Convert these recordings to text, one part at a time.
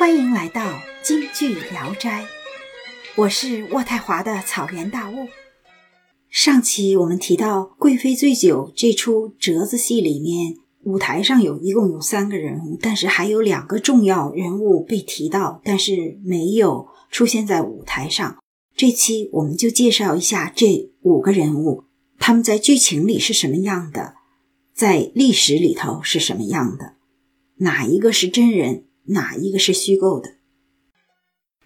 欢迎来到京剧聊斋，我是渥太华的草原大雾。上期我们提到《贵妃醉酒》这出折子戏里面，舞台上有一共有三个人物，但是还有两个重要人物被提到，但是没有出现在舞台上。这期我们就介绍一下这五个人物，他们在剧情里是什么样的，在历史里头是什么样的，哪一个是真人？哪一个是虚构的？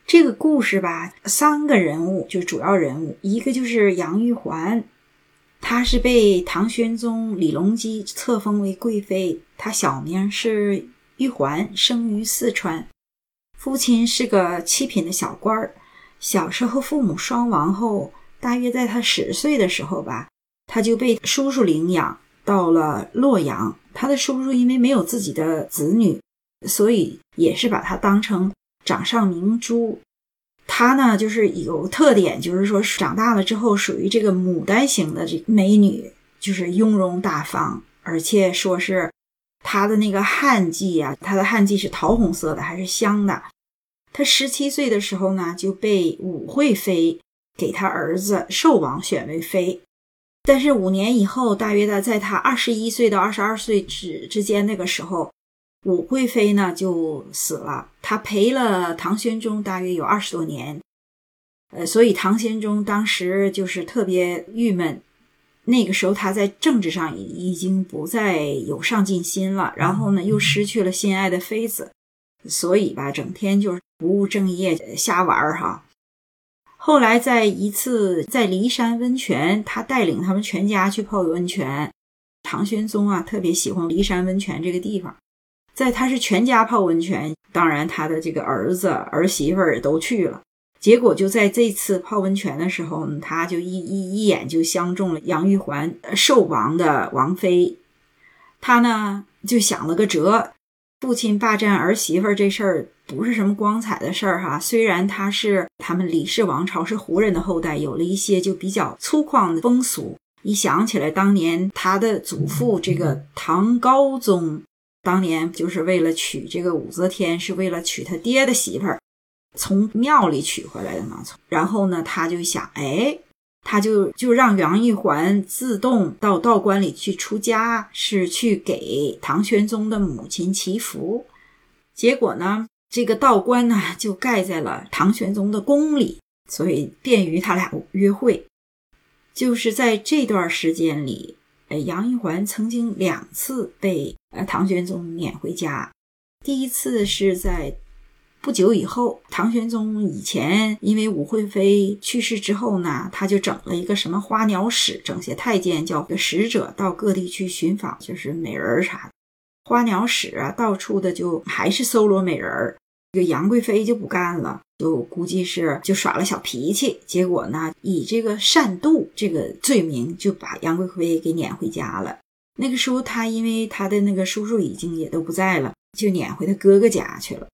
这个故事吧，三个人物就是主要人物，一个就是杨玉环，她是被唐玄宗李隆基册封为贵妃，她小名是玉环，生于四川，父亲是个七品的小官儿。小时候父母双亡后，大约在他十岁的时候吧，他就被叔叔领养到了洛阳。他的叔叔因为没有自己的子女。所以也是把她当成掌上明珠。她呢，就是有特点，就是说长大了之后属于这个牡丹型的这美女，就是雍容大方，而且说是她的那个汗迹啊，她的汗迹是桃红色的，还是香的。她十七岁的时候呢，就被武惠妃给她儿子寿王选为妃。但是五年以后，大约的在她二十一岁到二十二岁之之间那个时候。武惠妃呢就死了，她陪了唐玄宗大约有二十多年，呃，所以唐玄宗当时就是特别郁闷。那个时候他在政治上已经不再有上进心了，然后呢又失去了心爱的妃子，所以吧，整天就是不务正业，瞎玩儿哈。后来在一次在骊山温泉，他带领他们全家去泡温泉。唐玄宗啊特别喜欢骊山温泉这个地方。在他是全家泡温泉，当然他的这个儿子儿媳妇儿也都去了。结果就在这次泡温泉的时候，他就一一一眼就相中了杨玉环，寿王的王妃。他呢就想了个辙，父亲霸占儿媳妇儿这事儿不是什么光彩的事儿哈。虽然他是他们李氏王朝是胡人的后代，有了一些就比较粗犷的风俗。一想起来当年他的祖父这个唐高宗。当年就是为了娶这个武则天，是为了娶他爹的媳妇儿，从庙里娶回来的嘛。然后呢，他就想，哎，他就就让杨玉环自动到道观里去出家，是去给唐玄宗的母亲祈福。结果呢，这个道观呢就盖在了唐玄宗的宫里，所以便于他俩约会。就是在这段时间里。杨玉环曾经两次被呃唐玄宗撵回家。第一次是在不久以后，唐玄宗以前因为武惠妃去世之后呢，他就整了一个什么花鸟使，整些太监叫使者到各地去寻访，就是美人儿啥的。花鸟使啊，到处的就还是搜罗美人儿。这个杨贵妃就不干了，就估计是就耍了小脾气，结果呢，以这个擅妒这个罪名，就把杨贵妃给撵回家了。那个时候，他因为他的那个叔叔已经也都不在了，就撵回他哥哥家去了。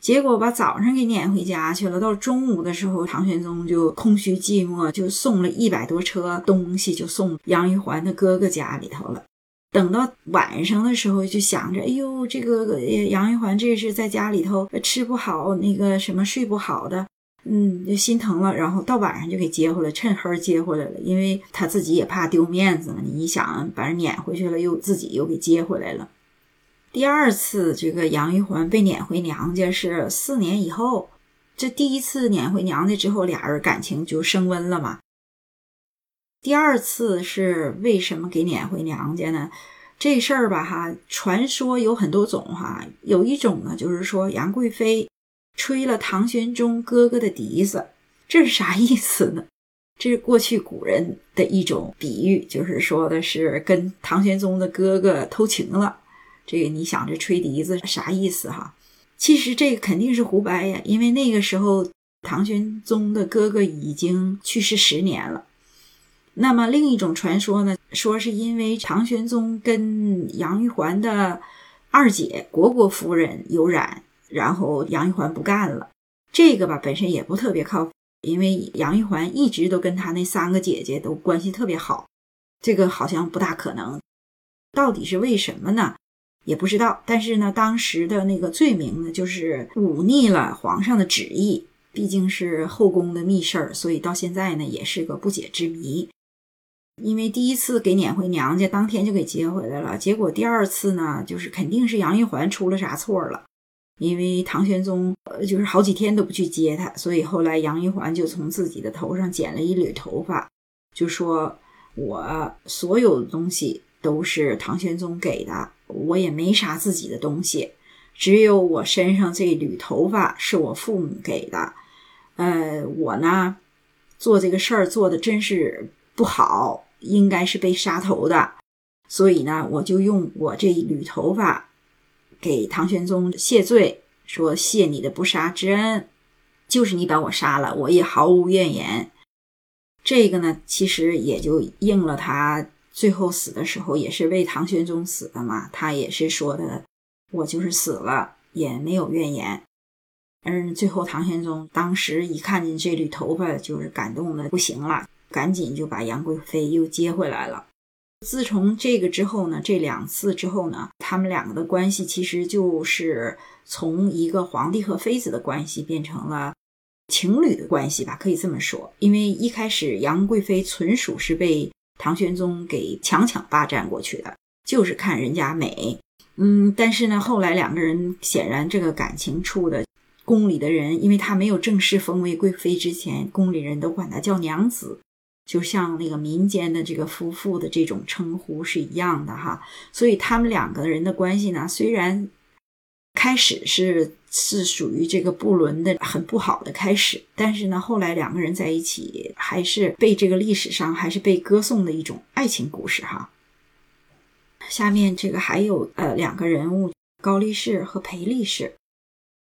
结果把早上给撵回家去了，到中午的时候，唐玄宗就空虚寂寞，就送了一百多车东西，就送杨玉环的哥哥家里头了。等到晚上的时候，就想着，哎呦，这个杨玉环这是在家里头吃不好，那个什么睡不好的，嗯，就心疼了。然后到晚上就给接回来，趁黑接回来了，因为他自己也怕丢面子嘛。你想把人撵回去了，又自己又给接回来了。第二次这个杨玉环被撵回娘家是四年以后，这第一次撵回娘家之后，俩人感情就升温了嘛。第二次是为什么给撵回娘家呢？这事儿吧，哈，传说有很多种哈。有一种呢，就是说杨贵妃吹了唐玄宗哥哥的笛子，这是啥意思呢？这是过去古人的一种比喻，就是说的是跟唐玄宗的哥哥偷情了。这个你想这吹笛子啥意思哈？其实这个肯定是胡掰呀，因为那个时候唐玄宗的哥哥已经去世十年了。那么另一种传说呢，说是因为唐玄宗跟杨玉环的二姐虢国夫人有染，然后杨玉环不干了。这个吧本身也不特别靠谱，因为杨玉环一直都跟她那三个姐姐都关系特别好，这个好像不大可能。到底是为什么呢？也不知道。但是呢，当时的那个罪名呢，就是忤逆了皇上的旨意，毕竟是后宫的密事儿，所以到现在呢，也是个不解之谜。因为第一次给撵回娘家，当天就给接回来了。结果第二次呢，就是肯定是杨玉环出了啥错了。因为唐玄宗呃，就是好几天都不去接他，所以后来杨玉环就从自己的头上剪了一缕头发，就说：“我所有的东西都是唐玄宗给的，我也没啥自己的东西，只有我身上这缕头发是我父母给的。呃，我呢，做这个事儿做的真是不好。”应该是被杀头的，所以呢，我就用我这一缕头发给唐玄宗谢罪，说谢你的不杀之恩，就是你把我杀了，我也毫无怨言。这个呢，其实也就应了他最后死的时候也是为唐玄宗死的嘛，他也是说的，我就是死了也没有怨言。嗯，最后唐玄宗当时一看见这缕头发，就是感动的不行了。赶紧就把杨贵妃又接回来了。自从这个之后呢，这两次之后呢，他们两个的关系其实就是从一个皇帝和妃子的关系变成了情侣的关系吧，可以这么说。因为一开始杨贵妃纯属是被唐玄宗给强抢霸占过去的，就是看人家美。嗯，但是呢，后来两个人显然这个感情处的，宫里的人，因为他没有正式封为贵妃之前，宫里人都管他叫娘子。就像那个民间的这个夫妇的这种称呼是一样的哈，所以他们两个人的关系呢，虽然开始是是属于这个不伦的很不好的开始，但是呢，后来两个人在一起还是被这个历史上还是被歌颂的一种爱情故事哈。下面这个还有呃两个人物高力士和裴力士，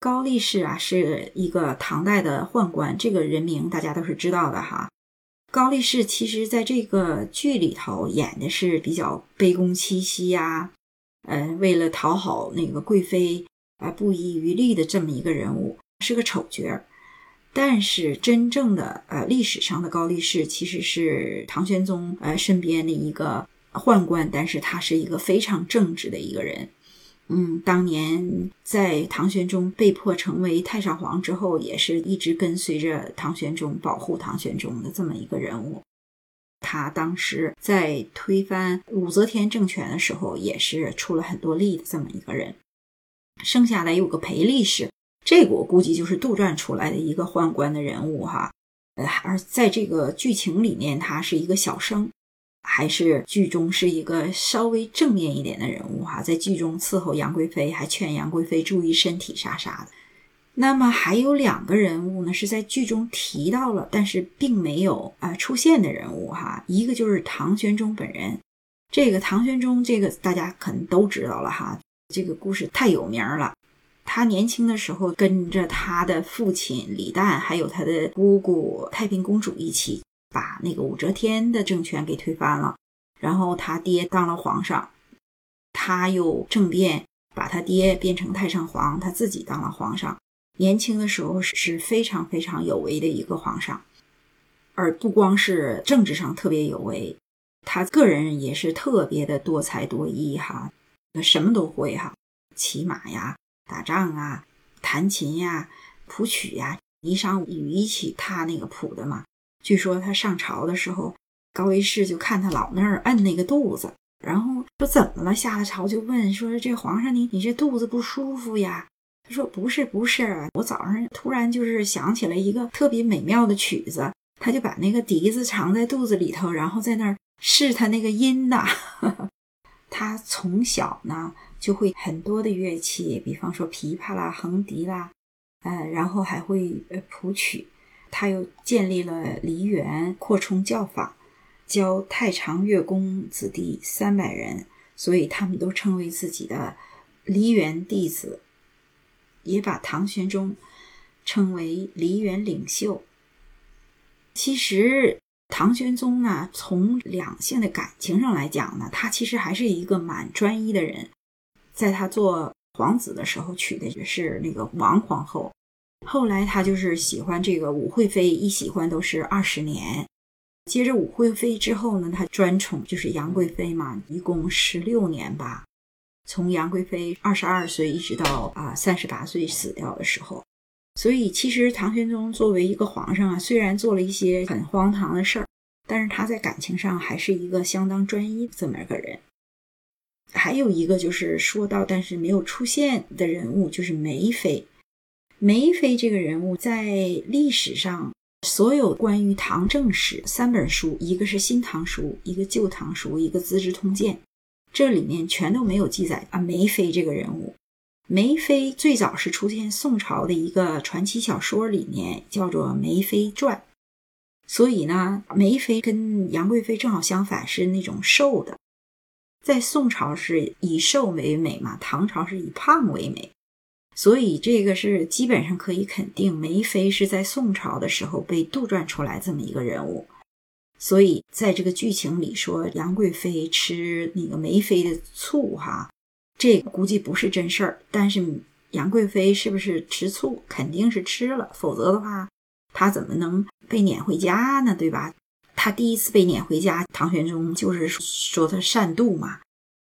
高力士啊是一个唐代的宦官，这个人名大家都是知道的哈。高力士其实在这个剧里头演的是比较卑躬屈膝呀，呃，为了讨好那个贵妃而不遗余力的这么一个人物，是个丑角儿。但是真正的呃历史上的高力士其实是唐玄宗呃身边的一个宦官，但是他是一个非常正直的一个人。嗯，当年在唐玄宗被迫成为太上皇之后，也是一直跟随着唐玄宗、保护唐玄宗的这么一个人物。他当时在推翻武则天政权的时候，也是出了很多力的这么一个人。剩下来有个裴力士，这个我估计就是杜撰出来的一个宦官的人物哈。呃，而在这个剧情里面，他是一个小生。还是剧中是一个稍微正面一点的人物哈，在剧中伺候杨贵妃，还劝杨贵妃注意身体啥啥的。那么还有两个人物呢，是在剧中提到了，但是并没有啊出现的人物哈。一个就是唐玄宗本人，这个唐玄宗这个大家可能都知道了哈，这个故事太有名了。他年轻的时候跟着他的父亲李旦，还有他的姑姑太平公主一起。把那个武则天的政权给推翻了，然后他爹当了皇上，他又政变，把他爹变成太上皇，他自己当了皇上。年轻的时候是非常非常有为的一个皇上，而不光是政治上特别有为，他个人也是特别的多才多艺哈，什么都会哈，骑马呀、打仗啊、弹琴呀、谱曲呀，霓裳羽衣曲他那个谱的嘛。据说他上朝的时候，高力士就看他老那儿摁那个肚子，然后说怎么了？下了朝就问说：“这皇上你你这肚子不舒服呀？”他说：“不是不是，我早上突然就是想起了一个特别美妙的曲子，他就把那个笛子藏在肚子里头，然后在那儿试他那个音呐。他从小呢就会很多的乐器，比方说琵琶啦、横笛啦，呃，然后还会呃谱曲。他又建立了梨园，扩充教法，教太常乐工子弟三百人，所以他们都称为自己的梨园弟子，也把唐玄宗称为梨园领袖。其实唐玄宗呢，从两性的感情上来讲呢，他其实还是一个蛮专一的人。在他做皇子的时候，娶的是那个王皇后。后来他就是喜欢这个武惠妃，一喜欢都是二十年。接着武惠妃之后呢，他专宠就是杨贵妃嘛，一共十六年吧。从杨贵妃二十二岁一直到啊三十八岁死掉的时候。所以，其实唐玄宗作为一个皇上啊，虽然做了一些很荒唐的事儿，但是他在感情上还是一个相当专一这么一个人。还有一个就是说到但是没有出现的人物，就是梅妃。梅妃这个人物在历史上，所有关于唐正史三本书，一个是《新唐书》，一个《旧唐书》，一个《资治通鉴》，这里面全都没有记载啊梅妃这个人物。梅妃最早是出现宋朝的一个传奇小说里面，叫做《梅妃传》。所以呢，梅妃跟杨贵妃正好相反，是那种瘦的。在宋朝是以瘦为美嘛，唐朝是以胖为美。所以这个是基本上可以肯定，梅妃是在宋朝的时候被杜撰出来这么一个人物。所以在这个剧情里说杨贵妃吃那个梅妃的醋，哈。这估计不是真事儿，但是杨贵妃是不是吃醋？肯定是吃了，否则的话，她怎么能被撵回家呢？对吧？她第一次被撵回家，唐玄宗就是说她善妒嘛。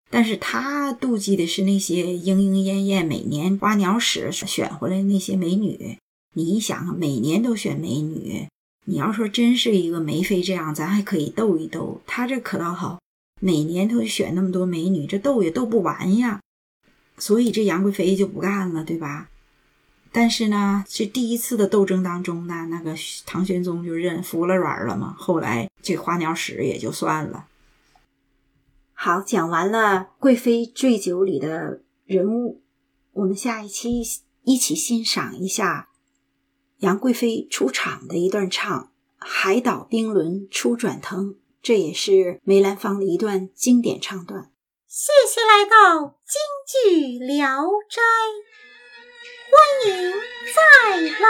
但是他妒忌的是那些莺莺燕燕、每年花鸟使选回来那些美女。你一想，每年都选美女，你要说真是一个梅妃这样，咱还可以斗一斗。他这可倒好。每年都选那么多美女，这斗也斗不完呀，所以这杨贵妃就不干了，对吧？但是呢，这第一次的斗争当中呢，那个唐玄宗就认服了软了嘛。后来这花鸟使也就算了。好，讲完了贵妃醉酒里的人物，我们下一期一起欣赏一下杨贵妃出场的一段唱《海岛冰轮初转腾》。这也是梅兰芳的一段经典唱段。谢谢来到京剧《聊斋》，欢迎再来。